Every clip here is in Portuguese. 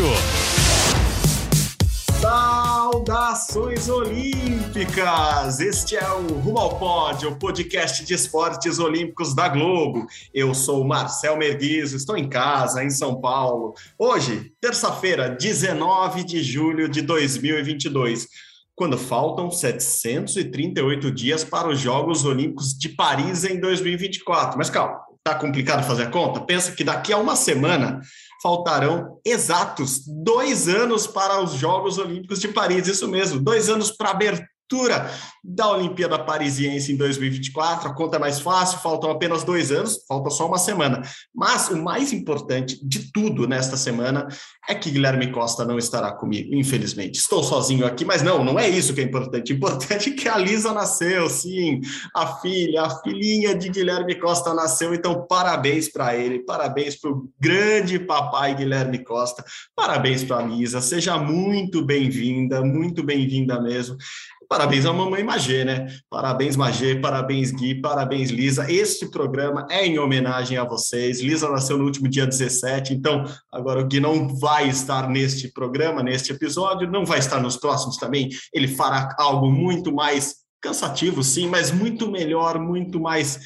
Pódio! Saudações Olímpicas! Este é o Rumo ao Pódio, o podcast de esportes olímpicos da Globo. Eu sou Marcel Merguizo, estou em casa, em São Paulo. Hoje, terça-feira, 19 de julho de 2022, quando faltam 738 dias para os Jogos Olímpicos de Paris em 2024. Mas calma, tá complicado fazer a conta? Pensa que daqui a uma semana faltarão exatos dois anos para os Jogos Olímpicos de Paris. Isso mesmo, dois anos para abertura da Olimpíada Parisiense em 2024. A conta é mais fácil, faltam apenas dois anos, falta só uma semana. Mas o mais importante de tudo nesta semana é que Guilherme Costa não estará comigo, infelizmente. Estou sozinho aqui, mas não, não é isso que é importante. O importante é que a Lisa nasceu, sim, a filha, a filhinha de Guilherme Costa nasceu. Então, parabéns para ele, parabéns para o grande papai Guilherme Costa, parabéns para a Lisa. Seja muito bem-vinda, muito bem-vinda mesmo. Parabéns à mamãe Magê, né? Parabéns, Magê, parabéns, Gui, parabéns, Lisa. Este programa é em homenagem a vocês. Lisa nasceu no último dia 17, então agora o Gui não vai estar neste programa, neste episódio, não vai estar nos próximos também. Ele fará algo muito mais cansativo, sim, mas muito melhor, muito mais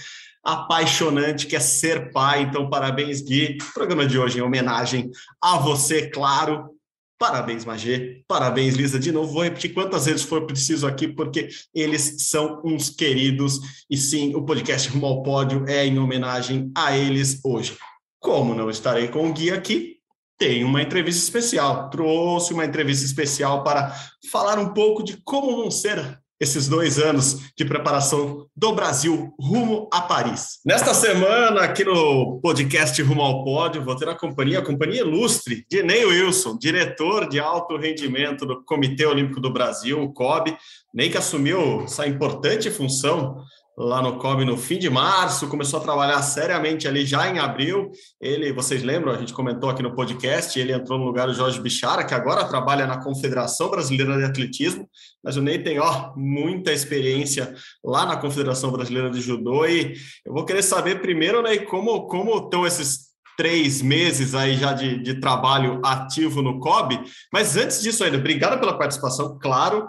apaixonante que é ser pai. Então, parabéns, Gui. O programa de hoje em homenagem a você, claro. Parabéns, Magê. Parabéns, Lisa. De novo, vou repetir quantas vezes for preciso aqui, porque eles são uns queridos. E sim, o podcast Rumo ao Pódio é em homenagem a eles hoje. Como não estarei com o Gui aqui, tem uma entrevista especial. Trouxe uma entrevista especial para falar um pouco de como não ser esses dois anos de preparação do Brasil rumo a Paris. Nesta semana, aqui no podcast Rumo ao Pódio, vou ter a companhia, a companhia ilustre de Ney Wilson, diretor de alto rendimento do Comitê Olímpico do Brasil, o COB. Ney que assumiu essa importante função lá no COB no fim de março, começou a trabalhar seriamente ali já em abril. Ele, vocês lembram, a gente comentou aqui no podcast, ele entrou no lugar do Jorge Bichara, que agora trabalha na Confederação Brasileira de Atletismo, mas o Ney tem, ó, muita experiência lá na Confederação Brasileira de Judô. E eu vou querer saber primeiro, Ney, como, como estão esses três meses aí já de, de trabalho ativo no COB, mas antes disso ainda, obrigado pela participação, claro,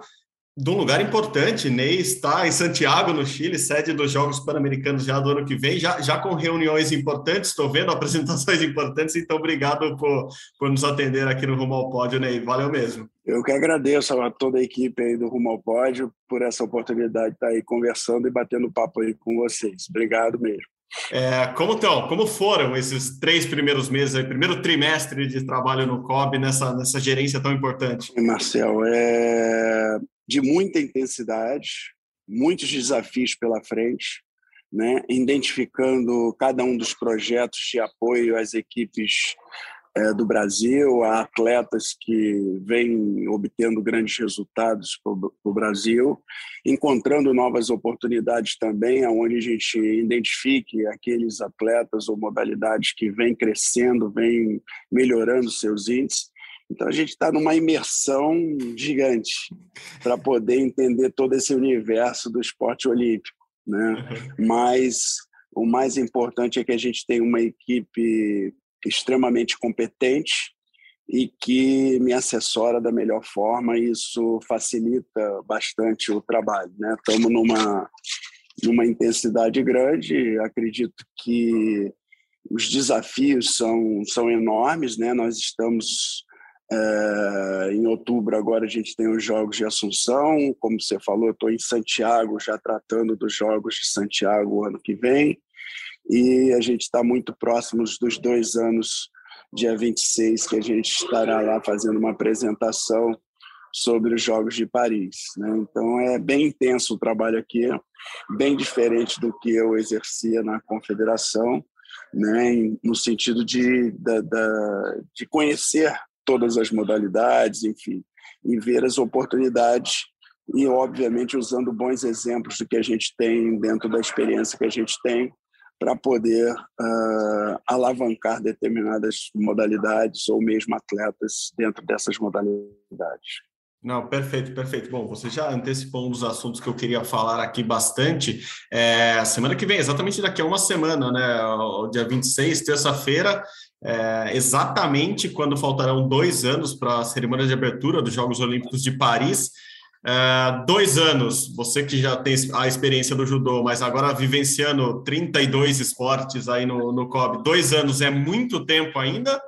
de um lugar importante. Ney está em Santiago, no Chile, sede dos Jogos Pan-Americanos já do ano que vem, já, já com reuniões importantes, estou vendo apresentações importantes, então obrigado por, por nos atender aqui no Rumo ao Pódio, Ney. Valeu mesmo. Eu que agradeço a toda a equipe aí do Rumo ao Pódio por essa oportunidade de estar aí conversando e batendo papo aí com vocês. Obrigado mesmo. É, como estão? Como foram esses três primeiros meses, aí, primeiro trimestre de trabalho no COB nessa, nessa gerência tão importante? Marcel, é de muita intensidade, muitos desafios pela frente, né? identificando cada um dos projetos de apoio às equipes é, do Brasil, a atletas que vêm obtendo grandes resultados para o Brasil, encontrando novas oportunidades também, onde a gente identifique aqueles atletas ou modalidades que vêm crescendo, vêm melhorando seus índices então a gente está numa imersão gigante para poder entender todo esse universo do esporte olímpico, né? Uhum. Mas o mais importante é que a gente tem uma equipe extremamente competente e que me assessora da melhor forma. E isso facilita bastante o trabalho, né? Estamos numa numa intensidade grande. Acredito que os desafios são são enormes, né? Nós estamos é, em outubro, agora a gente tem os Jogos de Assunção. Como você falou, estou em Santiago, já tratando dos Jogos de Santiago ano que vem. E a gente está muito próximos dos dois anos, dia 26, que a gente estará lá fazendo uma apresentação sobre os Jogos de Paris. Né? Então é bem intenso o trabalho aqui, bem diferente do que eu exercia na confederação, né, no sentido de, da, da, de conhecer todas as modalidades, enfim, e ver as oportunidades e, obviamente, usando bons exemplos do que a gente tem dentro da experiência que a gente tem para poder uh, alavancar determinadas modalidades ou mesmo atletas dentro dessas modalidades. Não, perfeito, perfeito. Bom, você já antecipou um dos assuntos que eu queria falar aqui bastante. É, semana que vem, exatamente daqui a uma semana, né? O dia 26, terça-feira, é, exatamente quando faltarão dois anos para a cerimônia de abertura dos Jogos Olímpicos de Paris. É, dois anos, você que já tem a experiência do judô, mas agora vivenciando 32 esportes aí no, no COB, dois anos é muito tempo ainda?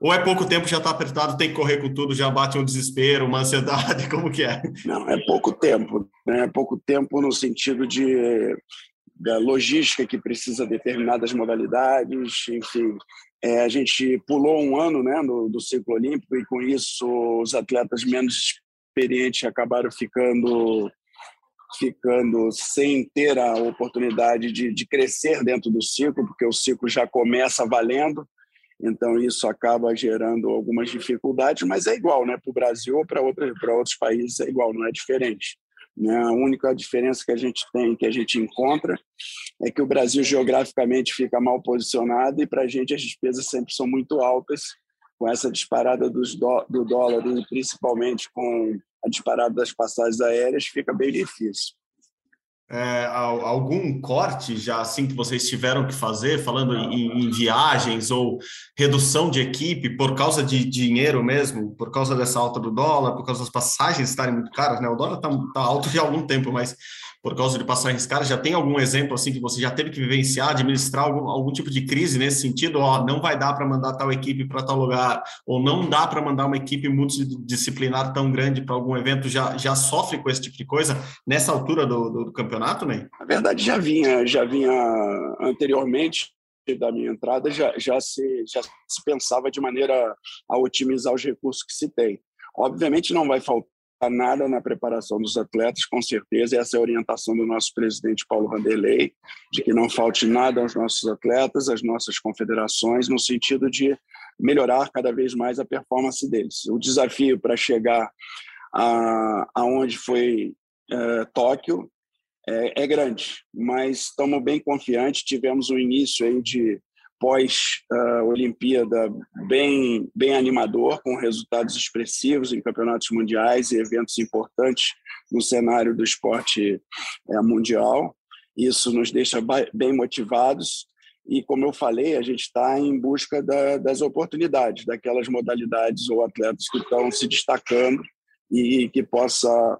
Ou é pouco tempo, já está apertado, tem que correr com tudo, já bate um desespero, uma ansiedade, como que é? Não, é pouco tempo. Né? É pouco tempo no sentido de da logística que precisa determinadas modalidades, enfim. É, a gente pulou um ano né, no, do ciclo olímpico e, com isso, os atletas menos experientes acabaram ficando ficando sem ter a oportunidade de, de crescer dentro do ciclo, porque o ciclo já começa valendo, então isso acaba gerando algumas dificuldades, mas é igual, né? Para o Brasil ou para outros países é igual, não é diferente. Né? A única diferença que a gente tem, que a gente encontra, é que o Brasil geograficamente fica mal posicionado e para a gente as despesas sempre são muito altas com essa disparada dos do, do dólar e principalmente com a disparada das passagens aéreas, fica bem difícil. É, algum corte já assim que vocês tiveram que fazer, falando em, em, viagens ou redução de equipe por causa de dinheiro mesmo, por causa dessa alta do dólar, por causa das passagens estarem muito caras, né? O dólar está tá alto já há algum tempo, mas por causa de passagens caras. Já tem algum exemplo assim que você já teve que vivenciar, administrar algum, algum tipo de crise nesse sentido? Ó, não vai dar para mandar tal equipe para tal lugar, ou não dá para mandar uma equipe multidisciplinar tão grande para algum evento? Já, já sofre com esse tipo de coisa nessa altura do, do, do campeonato, né? Na verdade, já vinha, já vinha anteriormente da minha entrada já, já, se, já se pensava de maneira a otimizar os recursos que se tem. Obviamente não vai faltar nada na preparação dos atletas, com certeza. Essa é a orientação do nosso presidente Paulo Vanderlei, de que não falte nada aos nossos atletas, às nossas confederações, no sentido de melhorar cada vez mais a performance deles. O desafio para chegar a, aonde foi é, Tóquio é, é, grande, mas estamos bem confiantes. Tivemos um início aí de pós-Olimpíada bem, bem animador, com resultados expressivos em campeonatos mundiais e eventos importantes no cenário do esporte é, mundial. Isso nos deixa bem motivados e, como eu falei, a gente está em busca da, das oportunidades, daquelas modalidades ou atletas que estão se destacando e que possa,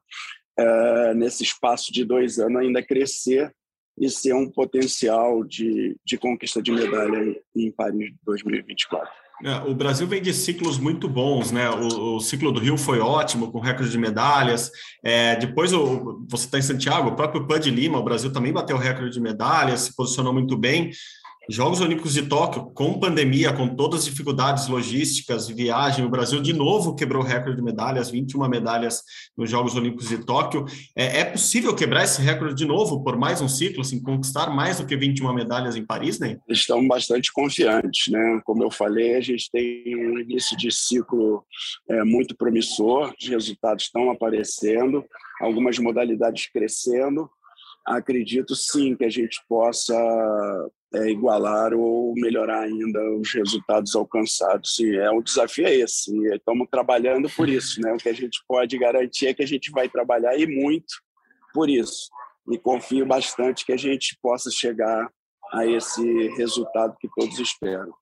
é, nesse espaço de dois anos, ainda crescer e ser um potencial de, de conquista de medalha em Paris 2024. É, o Brasil vem de ciclos muito bons, né? O, o, ciclo do Rio foi ótimo, com recorde de medalhas. É, depois o, você está em Santiago, o próprio Pud Lima, o Brasil também bateu recorde de medalhas, se posicionou muito bem. Jogos Olímpicos de Tóquio, com pandemia, com todas as dificuldades logísticas, viagem, o Brasil de novo quebrou o recorde de medalhas, 21 medalhas nos Jogos Olímpicos de Tóquio. É, é possível quebrar esse recorde de novo por mais um ciclo, assim, conquistar mais do que 21 medalhas em Paris, né? Estamos bastante confiantes, né? Como eu falei, a gente tem um início de ciclo é, muito promissor, os resultados estão aparecendo, algumas modalidades crescendo acredito sim que a gente possa é, igualar ou melhorar ainda os resultados alcançados. E é um desafio é esse. E estamos trabalhando por isso, né? O que a gente pode garantir é que a gente vai trabalhar e muito por isso. E confio bastante que a gente possa chegar a esse resultado que todos esperam.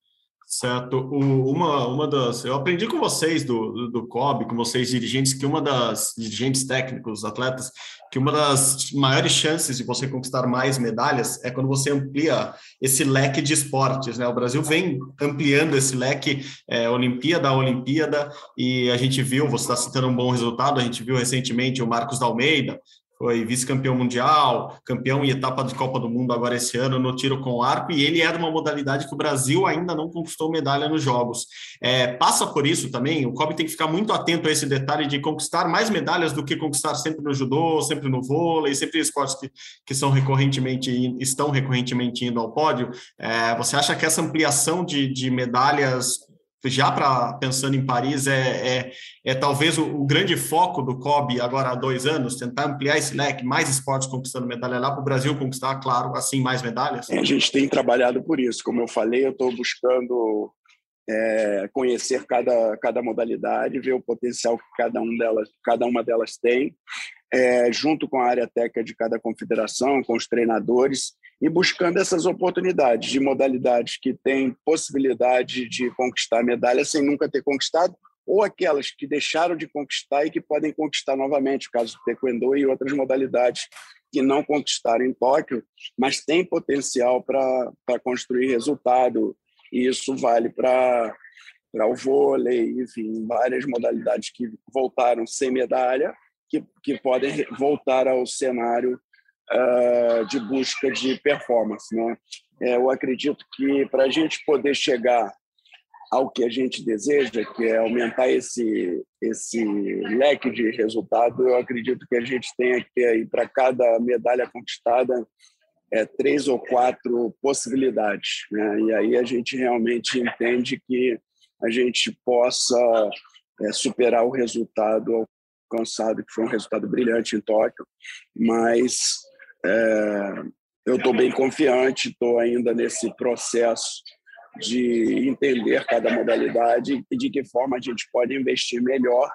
Certo. O, uma, uma das. Eu aprendi com vocês do, do, do COB, com vocês dirigentes, que uma das dirigentes técnicos, atletas, que uma das maiores chances de você conquistar mais medalhas é quando você amplia esse leque de esportes, né? O Brasil vem ampliando esse leque é, Olimpíada a Olimpíada, e a gente viu, você está citando um bom resultado, a gente viu recentemente o Marcos da Almeida, foi vice-campeão mundial, campeão em etapa de Copa do Mundo agora esse ano no tiro com arco, e ele é de uma modalidade que o Brasil ainda não conquistou medalha nos Jogos. É, passa por isso também, o Kobe tem que ficar muito atento a esse detalhe de conquistar mais medalhas do que conquistar sempre no judô, sempre no vôlei, sempre esportes que, que são recorrentemente, estão recorrentemente indo ao pódio. É, você acha que essa ampliação de, de medalhas já para pensando em Paris, é, é, é talvez o, o, grande foco do COB agora há dois anos, tentar ampliar esse leque, mais esportes conquistando medalha lá para o Brasil conquistar, claro, assim, mais medalhas? É, a gente tem trabalhado por isso. Como eu falei, eu estou buscando é, conhecer cada, cada modalidade, ver o potencial que cada, um delas, cada uma delas tem, é, junto com a área técnica de cada confederação, com os treinadores, e buscando essas oportunidades de modalidades que têm possibilidade de conquistar medalha sem nunca ter conquistado, ou aquelas que deixaram de conquistar e que podem conquistar novamente, o caso do taekwondo e outras modalidades que não conquistaram em Tóquio, mas têm potencial para construir resultado, e isso vale para o vôlei, enfim, várias modalidades que voltaram sem medalha, que, que podem voltar ao cenário uh, de busca de performance. Né? É, eu acredito que para a gente poder chegar ao que a gente deseja, que é aumentar esse esse leque de resultado, eu acredito que a gente tem que ter aí para cada medalha conquistada é, três ou quatro possibilidades, né? E aí a gente realmente entende que a gente possa é, superar o resultado alcançado, que foi um resultado brilhante em Tóquio, mas é, eu estou bem confiante, estou ainda nesse processo de entender cada modalidade e de que forma a gente pode investir melhor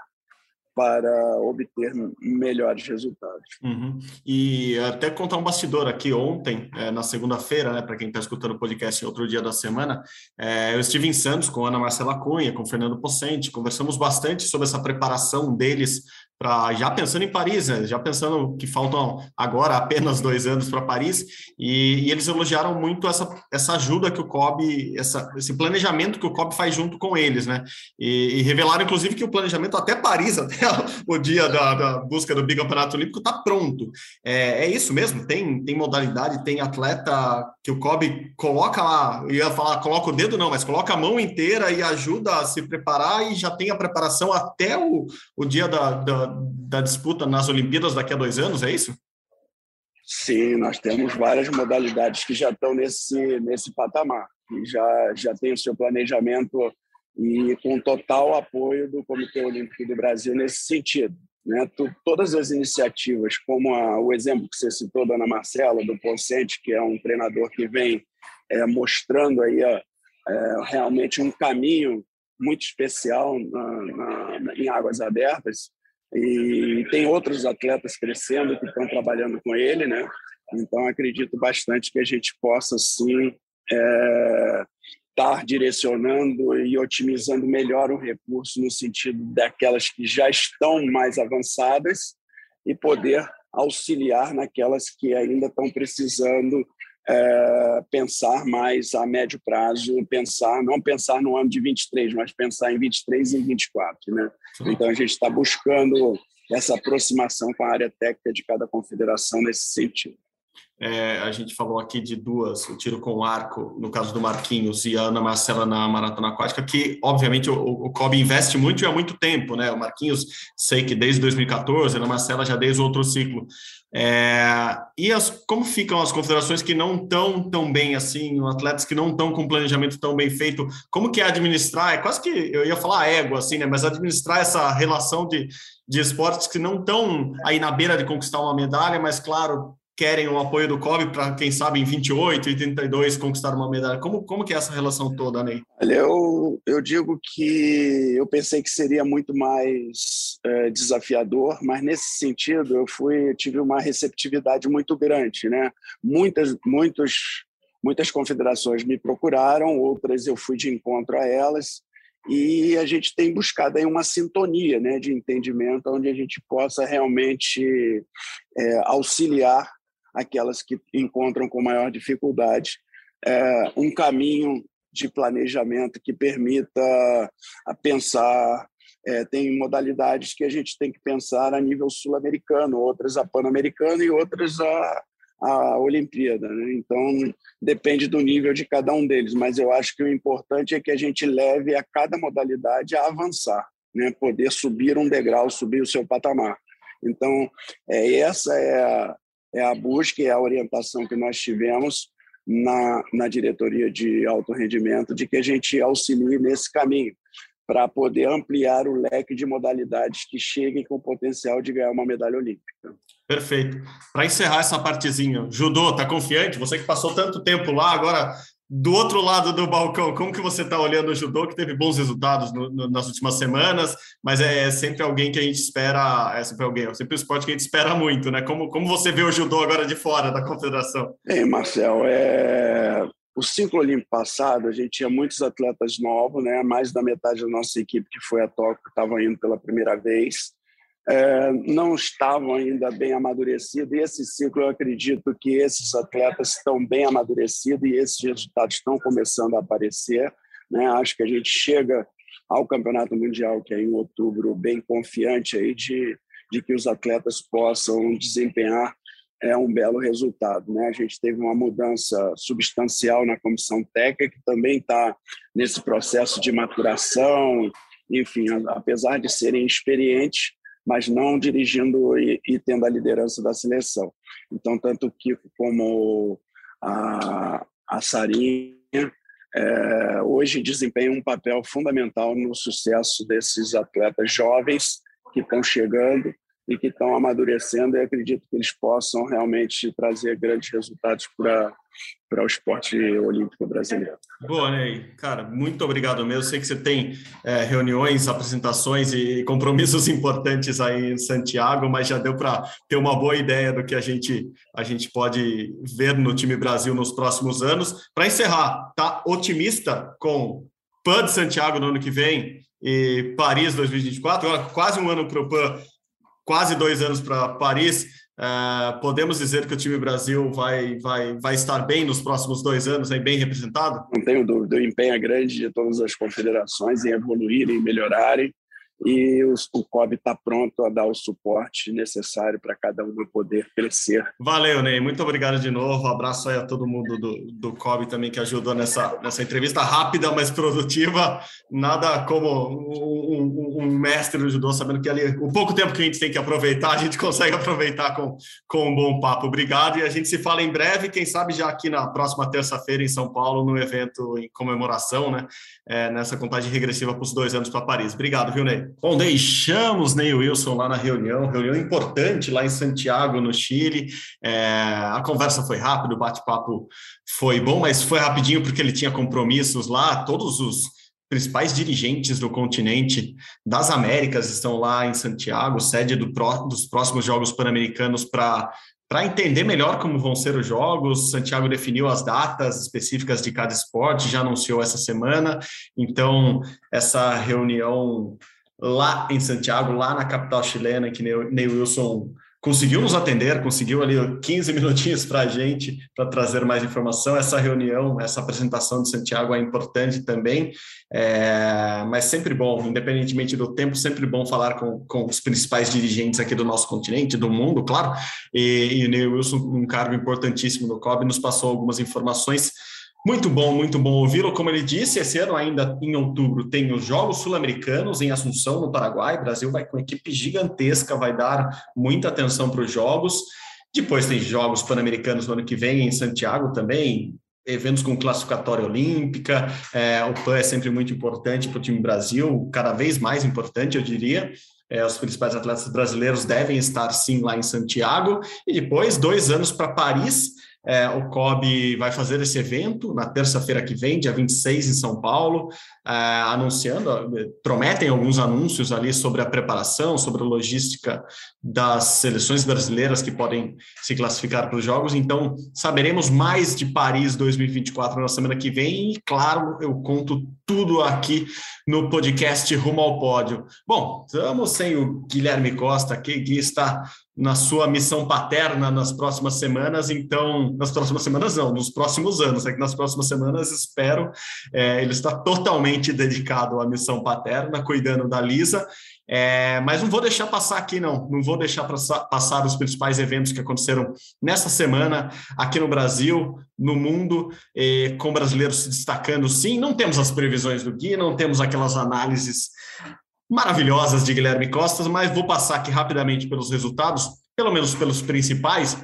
para obter melhores resultados. Uhum. E até contar um bastidor aqui ontem, é, na segunda-feira, né, para quem está escutando o podcast outro dia da semana, é, eu estive em Santos com Ana Marcela Cunha, com Fernando Pocente, conversamos bastante sobre essa preparação deles para já pensando em Paris, né? já pensando que faltam agora apenas dois anos para Paris, e, e, eles elogiaram muito essa, essa ajuda que o COB, essa, esse planejamento que o COB faz junto com eles, né? E, e revelaram, inclusive, que o planejamento até Paris, até o dia da, da busca do bicampeonato olímpico, está pronto. É, é, isso mesmo? Tem, tem modalidade, tem atleta que o COB coloca lá, ia falar, coloca o dedo não, mas coloca a mão inteira e ajuda a se preparar e já tem a preparação até o, o dia da, da da disputa nas Olimpíadas daqui a dois anos, é isso? Sim, nós temos várias modalidades que já estão nesse, nesse patamar, que já, já tem o seu planejamento e com total apoio do Comitê Olímpico do Brasil nesse sentido. Né? Todas as iniciativas, como a, o exemplo que você citou da Ana Marcela, do Pocente, que é um treinador que vem é, mostrando aí a, é, realmente um caminho muito especial na, na, em águas abertas, e tem outros atletas crescendo que estão trabalhando com ele, né? Então acredito bastante que a gente possa sim é, estar direcionando e otimizando melhor o recurso no sentido daquelas que já estão mais avançadas e poder auxiliar naquelas que ainda estão precisando é, pensar mais a médio prazo, pensar não pensar no ano de 23, mas pensar em 23 e 24, né? Então a gente está buscando essa aproximação com a área técnica de cada confederação nesse sentido. É, a gente falou aqui de duas, o tiro com arco, no caso do Marquinhos, e a Ana Marcela na maratona aquática, que obviamente o, o COB investe muito e há muito tempo, né? O Marquinhos, sei que desde 2014, a Ana Marcela já desde outro ciclo. É, e as, como ficam as confederações que não estão tão bem assim, atletas que não estão com planejamento tão bem feito? Como que é administrar? É quase que eu ia falar égua, assim, né? Mas administrar essa relação de, de esportes que não estão aí na beira de conquistar uma medalha, mas claro, querem o apoio do COB para, quem sabe, em 28 e 32 conquistar uma medalha. Como, como que é essa relação toda, Ney? Olha, eu, eu digo que eu pensei que seria muito mais é, desafiador, mas nesse sentido eu fui eu tive uma receptividade muito grande, né? Muitas, muitos, muitas confederações me procuraram, outras eu fui de encontro a elas, e a gente tem buscado aí uma sintonia né, de entendimento onde a gente possa realmente é, auxiliar aquelas que encontram com maior dificuldade é, um caminho de planejamento que permita pensar é, tem modalidades que a gente tem que pensar a nível sul-americano, outras a pan-americano e outras a, a Olimpíada. Né? Então, depende do nível de cada um deles, mas eu acho que o importante é que a gente leve a cada modalidade a avançar, né? poder subir um degrau, subir o seu patamar. Então, é, essa é a, é a busca e a orientação que nós tivemos na, na diretoria de alto rendimento, de que a gente auxilie nesse caminho para poder ampliar o leque de modalidades que cheguem com o potencial de ganhar uma medalha olímpica. Perfeito. Para encerrar essa partezinha, judô, tá confiante? Você que passou tanto tempo lá, agora do outro lado do balcão, como que você está olhando o judô, que teve bons resultados no, no, nas últimas semanas, mas é, é, sempre alguém que a gente espera, é sempre alguém, é sempre um esporte que a gente espera muito, né? Como, como você vê o judô agora de fora da confederação? Bem, Marcel, é... o ciclo olímpico passado, a gente tinha muitos atletas novos, né? Mais da metade da nossa equipe que foi a Tóquio estava indo pela primeira vez é, não estavam ainda bem amadurecidos. E esse ciclo, eu acredito que esses atletas estão bem amadurecidos e esses resultados estão começando a aparecer. Né? Acho que a gente chega ao Campeonato Mundial, que é em outubro, bem confiante aí de, de que os atletas possam desempenhar é um belo resultado. Né? A gente teve uma mudança substancial na comissão técnica, que também está nesse processo de maturação. Enfim, apesar de serem experientes, mas não dirigindo e, e tendo a liderança da seleção. Então, tanto o Kiko como a, a Sarinha é, hoje desempenham um papel fundamental no sucesso desses atletas jovens que estão chegando e que estão amadurecendo e acredito que eles possam realmente trazer grandes resultados para para o esporte olímpico brasileiro. Boa, Ney. Cara, muito obrigado mesmo. Sei que você tem é, reuniões, apresentações e compromissos importantes aí em Santiago, mas já deu para ter uma boa ideia do que a gente, a gente pode ver no time Brasil nos próximos anos. Para encerrar, tá otimista com PAN de Santiago no ano que vem e Paris 2024? Agora, quase um ano para o PAN quase dois anos para Paris. Uh, podemos dizer que o time Brasil vai, vai, vai estar bem nos próximos dois anos, aí, bem representado? Não tenho dúvida, o empenho é grande de todas as confederações em evoluírem, melhorarem e o, o COB está pronto a dar o suporte necessário para cada um poder crescer. Valeu, Ney. Muito obrigado de novo. Um abraço aí a todo mundo do, do COB também que ajudou nessa, nessa entrevista rápida, mas produtiva. Nada como um, um, um mestre do judô, sabendo que ali o pouco tempo que a gente tem que aproveitar, a gente consegue aproveitar com, com um bom papo. Obrigado e a gente se fala em breve, quem sabe já aqui na próxima terça-feira em São Paulo, no evento em comemoração, né? É, nessa contagem regressiva para os dois anos para Paris. Obrigado, viu, Ney? Bom, deixamos Ney Wilson lá na reunião, reunião importante lá em Santiago, no Chile. É, a conversa foi rápida, o bate-papo foi bom, mas foi rapidinho porque ele tinha compromissos lá. Todos os principais dirigentes do continente das Américas estão lá em Santiago, sede do, dos próximos Jogos Pan-Americanos para para entender melhor como vão ser os jogos, Santiago definiu as datas específicas de cada esporte, já anunciou essa semana. Então, essa reunião lá em Santiago, lá na capital chilena, que Ney Wilson conseguiu nos atender, conseguiu ali 15 minutinhos para a gente, para trazer mais informação. Essa reunião, essa apresentação de Santiago é importante também, é, mas sempre bom, independentemente do tempo, sempre bom falar com, com os principais dirigentes aqui do nosso continente, do mundo, claro. E, e o Ney Wilson, um cargo importantíssimo no COB, nos passou algumas informações muito bom, muito bom ouvi-lo. Como ele disse, esse ano, ainda em outubro, tem os Jogos Sul-Americanos em Assunção, no Paraguai. O Brasil vai com equipe gigantesca, vai dar muita atenção para os Jogos. Depois tem Jogos Pan-Americanos no ano que vem, em Santiago também, eventos com classificatória olímpica. É, o PAN é sempre muito importante para o time Brasil, cada vez mais importante, eu diria. É, os principais atletas brasileiros devem estar sim lá em Santiago. E depois, dois anos para Paris é, o COB vai fazer esse evento na terça-feira que vem, dia 26, em São Paulo, é, anunciando, prometem alguns anúncios ali sobre a preparação, sobre a logística das seleções brasileiras que podem se classificar para os Jogos. Então, saberemos mais de Paris 2024 na semana que vem e, claro, eu conto tudo aqui no podcast Rumo ao Pódio. Bom, estamos sem o Guilherme Costa, que, que está na sua missão paterna nas próximas semanas, então, nas próximas semanas não, nos próximos anos, é que nas próximas semanas espero, é, ele está totalmente dedicado à missão paterna, cuidando da Lisa. É, mas não vou deixar passar aqui, não. Não vou deixar passar os principais eventos que aconteceram nessa semana aqui no Brasil, no mundo, com brasileiros se destacando. Sim, não temos as previsões do Gui, não temos aquelas análises maravilhosas de Guilherme Costas, mas vou passar aqui rapidamente pelos resultados, pelo menos pelos principais.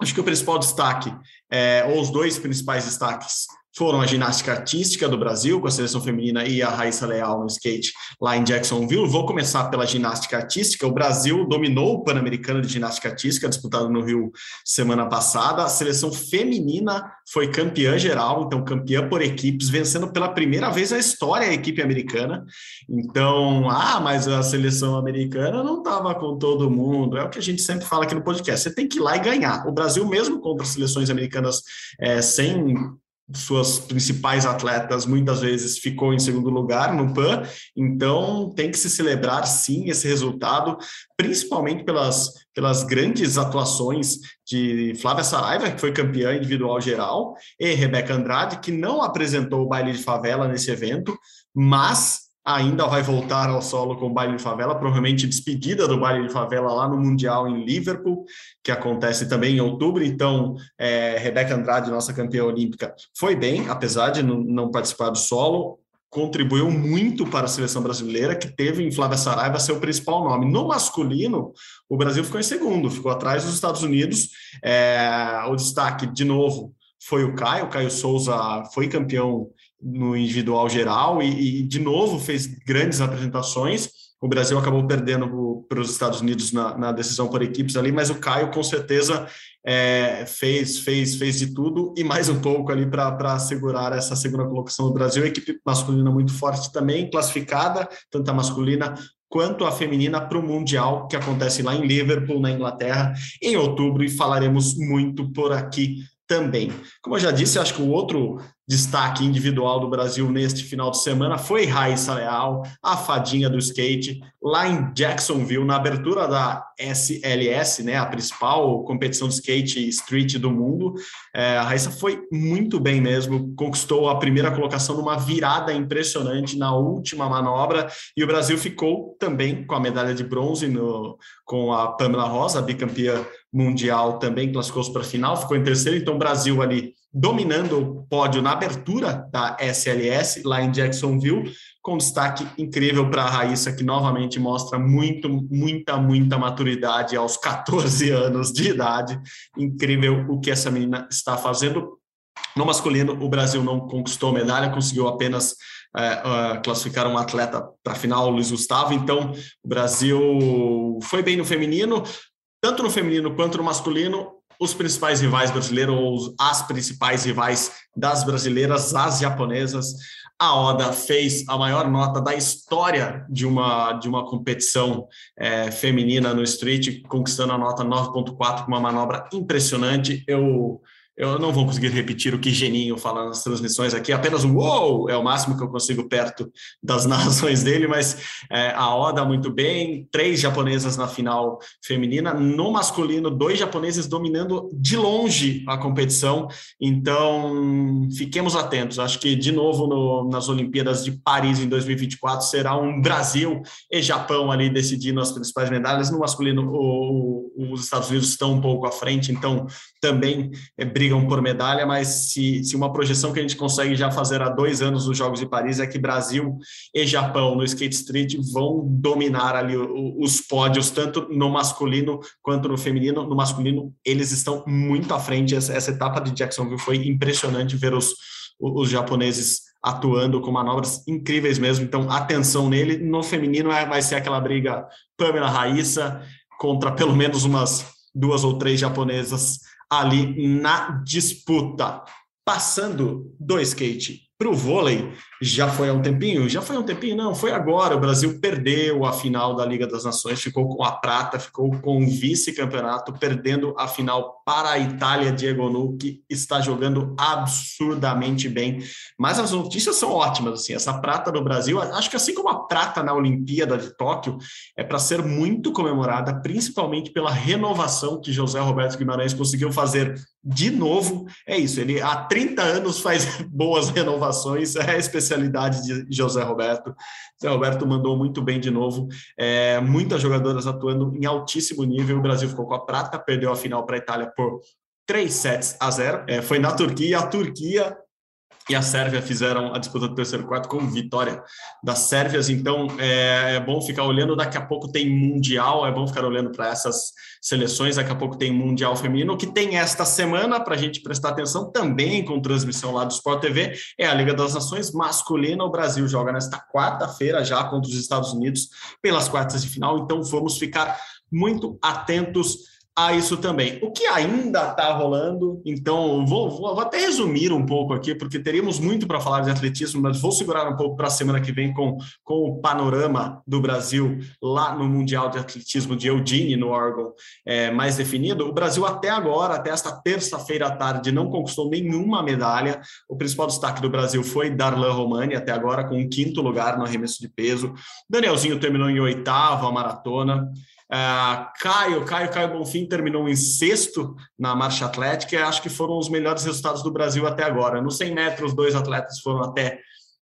Acho que o principal destaque, é, ou os dois principais destaques, foram a ginástica artística do Brasil, com a seleção feminina e a Raíssa Leal no skate lá em Jacksonville. Vou começar pela ginástica artística. O Brasil dominou o Pan-Americano de Ginástica Artística, disputado no Rio semana passada. A seleção feminina foi campeã geral, então campeã por equipes, vencendo pela primeira vez a história a equipe americana. Então, ah, mas a seleção americana não estava com todo mundo. É o que a gente sempre fala aqui no podcast. Você tem que ir lá e ganhar. O Brasil, mesmo contra seleções americanas é, sem suas principais atletas muitas vezes ficou em segundo lugar no PAN, então tem que se celebrar sim esse resultado, principalmente pelas, pelas grandes atuações de Flávia Saraiva, que foi campeã individual geral, e Rebeca Andrade, que não apresentou o baile de favela nesse evento, mas ainda vai voltar ao solo com o baile de favela, provavelmente despedida do baile de favela lá no Mundial em Liverpool, que acontece também em outubro. Então, é, Rebeca Andrade, nossa campeã olímpica, foi bem, apesar de não, participar do solo, contribuiu muito para a seleção brasileira, que teve em Flávia Saraiva seu principal nome. No masculino, o Brasil ficou em segundo, ficou atrás dos Estados Unidos. É, o destaque, de novo, foi o Caio. O Caio Souza foi campeão no individual geral e, e, de novo fez grandes apresentações. O Brasil acabou perdendo para os Estados Unidos na, na, decisão por equipes ali, mas o Caio com certeza é, fez, fez, fez de tudo e mais um pouco ali para segurar essa segunda colocação do Brasil. Equipe masculina muito forte também, classificada, tanto a masculina quanto a feminina para o Mundial, que acontece lá em Liverpool, na Inglaterra, em outubro, e falaremos muito por aqui também. Como eu já disse, acho que o outro destaque individual do Brasil neste final de semana foi Raíssa Leal, a fadinha do skate, lá em Jacksonville, na abertura da SLS, né, a principal competição de skate street do mundo. É, a Raíssa foi muito bem mesmo, conquistou a primeira colocação numa virada impressionante na última manobra, e o Brasil ficou também com a medalha de bronze no, com a Pamela Rosa, bicampeã mundial, também classificou-se para a final, ficou em terceiro, então o Brasil ali dominando o pódio na abertura da SLS, lá em Jacksonville, com destaque incrível para a Raíssa, que novamente mostra muito, muita, muita maturidade aos 14 anos de idade. Incrível o que essa menina está fazendo. No masculino, o Brasil não conquistou medalha, conseguiu apenas é, classificar um atleta para a final, Luiz Gustavo. Então, o Brasil foi bem no feminino, tanto no feminino quanto no masculino os principais rivais brasileiros, ou as principais rivais das brasileiras, as japonesas. A Oda fez a maior nota da história de uma, de uma competição é, feminina no street, conquistando a nota 9.4 com uma manobra impressionante. Eu eu não vou conseguir repetir o que Geninho fala nas transmissões aqui, apenas o uou é o máximo que eu consigo perto das narrações dele, mas é, a Oda muito bem, três japonesas na final feminina, no masculino, dois japoneses dominando de longe a competição, então fiquemos atentos, acho que de novo no, nas Olimpíadas de Paris em 2024 será um Brasil e Japão ali decidindo as principais medalhas, no masculino o, os Estados Unidos estão um pouco à frente, então também é, brigam por medalha, mas se, se uma projeção que a gente consegue já fazer há dois anos nos Jogos de Paris é que Brasil e Japão no skate street vão dominar ali os pódios, tanto no masculino quanto no feminino. No masculino, eles estão muito à frente. Essa, essa etapa de Jacksonville foi impressionante ver os, os japoneses atuando com manobras incríveis mesmo. Então, atenção nele. No feminino é, vai ser aquela briga Pamela Raíssa contra pelo menos umas duas ou três japonesas ali na disputa. Passando do skate para o vôlei, já foi há um tempinho? Já foi há um tempinho? Não, foi agora. O Brasil perdeu a final da Liga das Nações, ficou com a prata, ficou com o vice-campeonato, perdendo a final para a Itália. Diego Nu, que está jogando absurdamente bem. Mas as notícias são ótimas. Assim, essa prata do Brasil, acho que assim como a prata na Olimpíada de Tóquio, é para ser muito comemorada, principalmente pela renovação que José Roberto Guimarães conseguiu fazer de novo. É isso, ele há 30 anos faz boas renovações, é a especialidade de José Roberto. José Roberto mandou muito bem de novo, é, muitas jogadoras atuando em altíssimo nível. O Brasil ficou com a prata, perdeu a final para a Itália por 3 sets a 0. É, foi na Turquia, a Turquia e a Sérvia fizeram a disputa do terceiro quarto com vitória das Sérvias. Então é, é, bom ficar olhando. Daqui a pouco tem Mundial, é bom ficar olhando para essas seleções. Daqui a pouco tem Mundial Feminino, que tem esta semana para a gente prestar atenção também com transmissão lá do Sport TV. É a Liga das Nações masculina. O Brasil joga nesta quarta-feira já contra os Estados Unidos pelas quartas de final. Então vamos ficar muito atentos a isso também. O que ainda está rolando, então vou, vou, vou, até resumir um pouco aqui, porque teríamos muito para falar de atletismo, mas vou segurar um pouco para a semana que vem com, com o panorama do Brasil lá no Mundial de Atletismo de Eugene, no Oregon, é, mais definido. O Brasil até agora, até esta terça-feira à tarde, não conquistou nenhuma medalha. O principal destaque do Brasil foi Darlan Romani, até agora com um quinto lugar no arremesso de peso. Danielzinho terminou em oitavo a maratona. Uh, Caio, Caio, Caio Bonfim terminou em sexto na marcha atlética e acho que foram os melhores resultados do Brasil até agora. No 100 metros, dois atletas foram até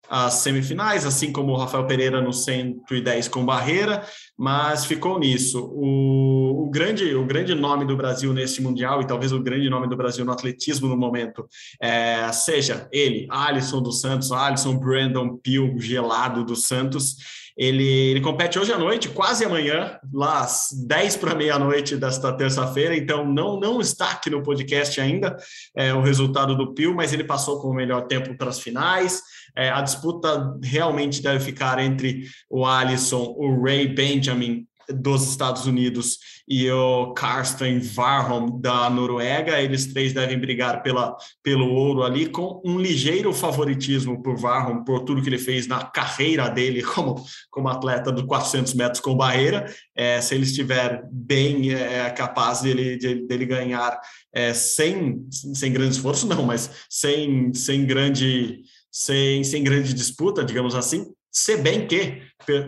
as semifinais, assim como o Rafael Pereira no 110 com barreira, mas ficou nisso. O, o, grande, o grande nome do Brasil nesse Mundial, e talvez o grande nome do Brasil no atletismo no momento, é, seja ele, Alisson dos Santos, Alisson Brandon Pio, gelado dos Santos, ele, ele compete hoje à noite, quase amanhã, lá às 10 para meia-noite desta terça-feira, então não, não está aqui no podcast ainda é, o resultado do Pio, mas ele passou com o melhor tempo para as finais. É, a disputa realmente deve ficar entre o Alisson, o Ray Benjamin dos Estados Unidos e o Karsten Warholm da Noruega. Eles três devem brigar pela, pelo ouro ali, com um ligeiro favoritismo por Warholm, por tudo que ele fez na carreira dele como, como atleta do 400 metros com barreira. É, se ele estiver bem é, capaz dele, de, dele ganhar é, sem, sem grande esforço, não, mas sem, sem grande. Sem, sem grande disputa, digamos assim, se bem que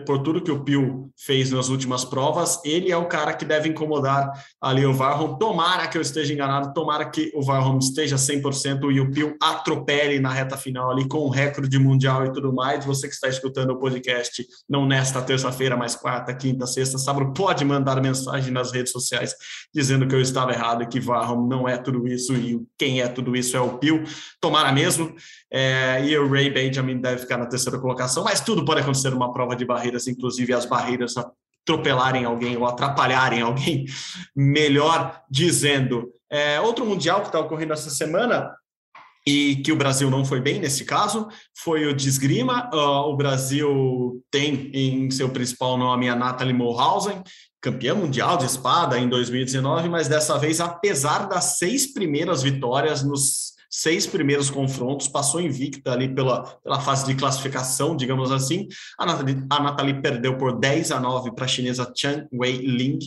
por tudo que o Pio fez nas últimas provas, ele é o cara que deve incomodar ali o Varrom. Tomara que eu esteja enganado, tomara que o Varrom esteja 100% e o Pio atropele na reta final ali com o recorde mundial e tudo mais. Você que está escutando o podcast, não nesta terça-feira, mas quarta, quinta, sexta, sábado, pode mandar mensagem nas redes sociais dizendo que eu estava errado e que Varrom não é tudo isso e quem é tudo isso é o Pio. Tomara mesmo. É, e o Ray Benjamin deve ficar na terceira colocação, mas tudo pode acontecer numa prova de barreiras, inclusive as barreiras atropelarem alguém ou atrapalharem alguém, melhor dizendo. É, outro mundial que está ocorrendo essa semana e que o Brasil não foi bem nesse caso foi o de esgrima. Uh, o Brasil tem em seu principal nome a Nathalie Mulhausen, campeã mundial de espada em 2019, mas dessa vez, apesar das seis primeiras vitórias nos seis primeiros confrontos, passou invicta ali pela, pela fase de classificação, digamos assim. A Nathalie, a Nathalie perdeu por 10 a 9 para a chinesa Chen Wei Ling,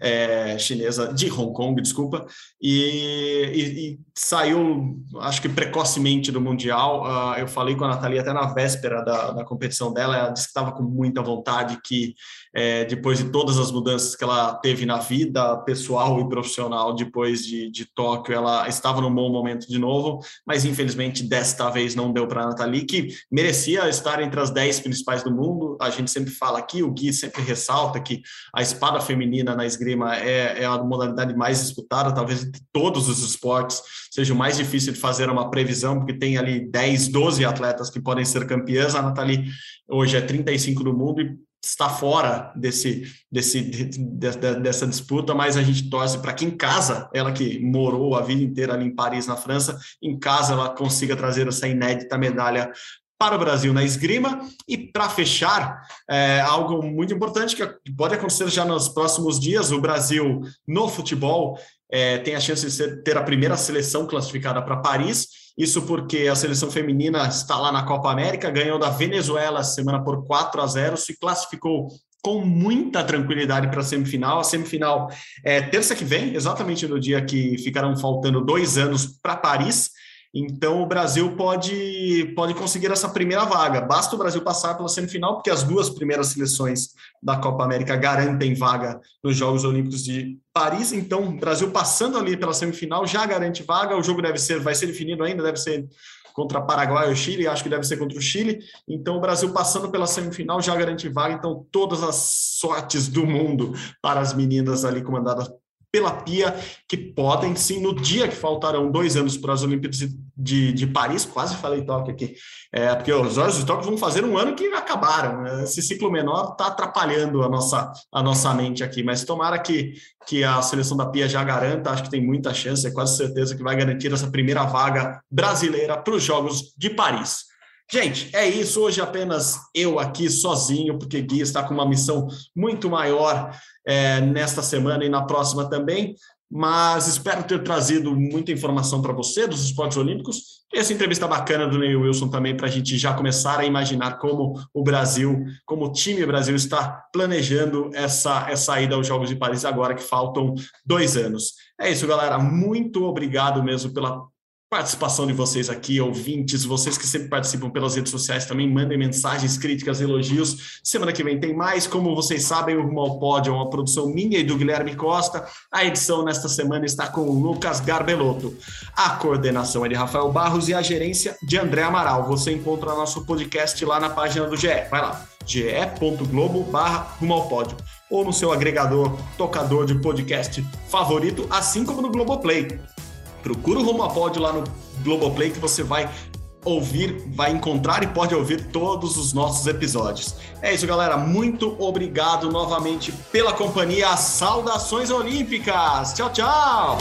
é, chinesa de Hong Kong, desculpa, e, e, e, saiu, acho que precocemente do Mundial. Uh, eu falei com a Nathalie até na véspera da, da competição dela, ela disse que estava com muita vontade, que é, depois de todas as mudanças que ela teve na vida pessoal e profissional depois de, de Tóquio, ela estava num bom momento de novo, mas infelizmente desta vez não deu para a Nathalie, que merecia estar entre as 10 principais do mundo. A gente sempre fala aqui, o Gui sempre ressalta que a espada feminina na esgrima é, é a modalidade mais disputada, talvez de todos os esportes seja o mais difícil de fazer uma previsão, porque tem ali 10, 12 atletas que podem ser campeãs. A Nathalie hoje é 35 do mundo e está fora desse, desse, de, de, dessa disputa, mas a gente torce para que em casa, ela que morou a vida inteira ali em Paris, na França, em casa ela consiga trazer essa inédita medalha para o Brasil na esgrima. E para fechar, é, algo muito importante que pode acontecer já nos próximos dias: o Brasil no futebol é, tem a chance de ser, ter a primeira seleção classificada para Paris. Isso porque a seleção feminina está lá na Copa América, ganhou da Venezuela semana por 4 a 0, se classificou com muita tranquilidade para a semifinal. A semifinal é terça que vem, exatamente no dia que ficarão faltando dois anos para Paris. Então o Brasil pode, pode conseguir essa primeira vaga. Basta o Brasil passar pela semifinal, porque as duas primeiras seleções da Copa América garantem vaga nos Jogos Olímpicos de Paris. Então, o Brasil passando ali pela semifinal já garante vaga. O jogo deve ser, vai ser definido ainda, deve ser contra Paraguai ou Chile, acho que deve ser contra o Chile. Então, o Brasil passando pela semifinal já garante vaga. Então, todas as sortes do mundo para as meninas ali comandadas pela Pia, que podem sim, no dia que faltarão dois anos para as Olimpíadas de, de Paris, quase falei Tóquio aqui, é, porque os Olhos de Tóquio vão fazer um ano que acabaram. Esse ciclo menor está atrapalhando a nossa, a nossa mente aqui, mas tomara que, que a seleção da Pia já garanta, acho que tem muita chance, é quase certeza que vai garantir essa primeira vaga brasileira para os Jogos de Paris. Gente, é isso. Hoje apenas eu aqui sozinho, porque Gui está com uma missão muito maior é, nesta semana e na próxima também. Mas espero ter trazido muita informação para você dos esportes olímpicos. E essa entrevista bacana do Neil Wilson também, para a gente já começar a imaginar como o Brasil, como o time Brasil está planejando essa, essa ida aos Jogos de Paris agora que faltam dois anos. É isso, galera. Muito obrigado mesmo pela participação de vocês aqui, ouvintes, vocês que sempre participam pelas redes sociais também, mandem mensagens, críticas, elogios. Semana que vem tem mais. Como vocês sabem, o Rumo ao Pódio é uma produção minha e do Guilherme Costa. A edição nesta semana está com o Lucas Garbelotto. A coordenação é de Rafael Barros e a gerência de André Amaral. Você encontra nosso podcast lá na página do GE. Vai lá, ge.globo barra Rumo ao Pódio ou no seu agregador, tocador de podcast favorito, assim como no Globoplay. Procura o Rumo Pod lá no Globoplay que você vai ouvir, vai encontrar e pode ouvir todos os nossos episódios. É isso, galera. Muito obrigado novamente pela companhia. Saudações Olímpicas. Tchau, tchau.